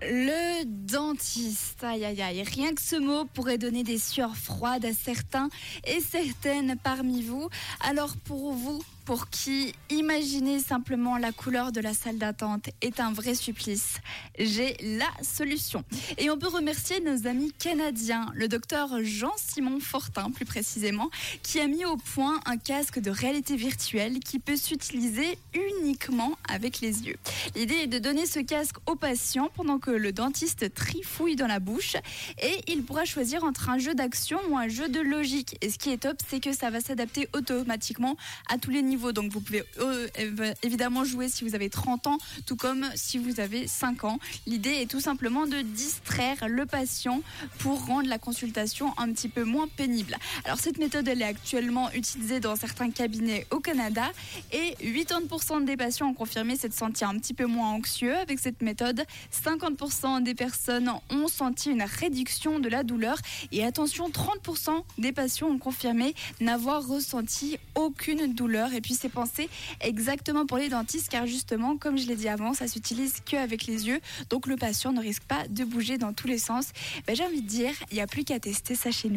Le dentiste, aïe aïe aïe, rien que ce mot pourrait donner des sueurs froides à certains et certaines parmi vous. Alors pour vous, pour qui imaginer simplement la couleur de la salle d'attente est un vrai supplice, j'ai la solution. Et on peut remercier nos amis canadiens, le docteur Jean-Simon Fortin plus précisément, qui a mis au point un casque de réalité virtuelle qui peut s'utiliser avec les yeux. L'idée est de donner ce casque au patient pendant que le dentiste trifouille dans la bouche et il pourra choisir entre un jeu d'action ou un jeu de logique. Et ce qui est top, c'est que ça va s'adapter automatiquement à tous les niveaux donc vous pouvez euh, évidemment jouer si vous avez 30 ans, tout comme si vous avez 5 ans. L'idée est tout simplement de distraire le patient pour rendre la consultation un petit peu moins pénible. Alors cette méthode, elle est actuellement utilisée dans certains cabinets au Canada et 80% des patients ont confirmé s'être sentir un petit peu moins anxieux avec cette méthode. 50% des personnes ont senti une réduction de la douleur et attention, 30% des patients ont confirmé n'avoir ressenti aucune douleur. Et puis c'est pensé exactement pour les dentistes car justement, comme je l'ai dit avant, ça s'utilise qu'avec les yeux. Donc le patient ne risque pas de bouger dans tous les sens. Ben, J'ai envie de dire, il n'y a plus qu'à tester ça chez nous.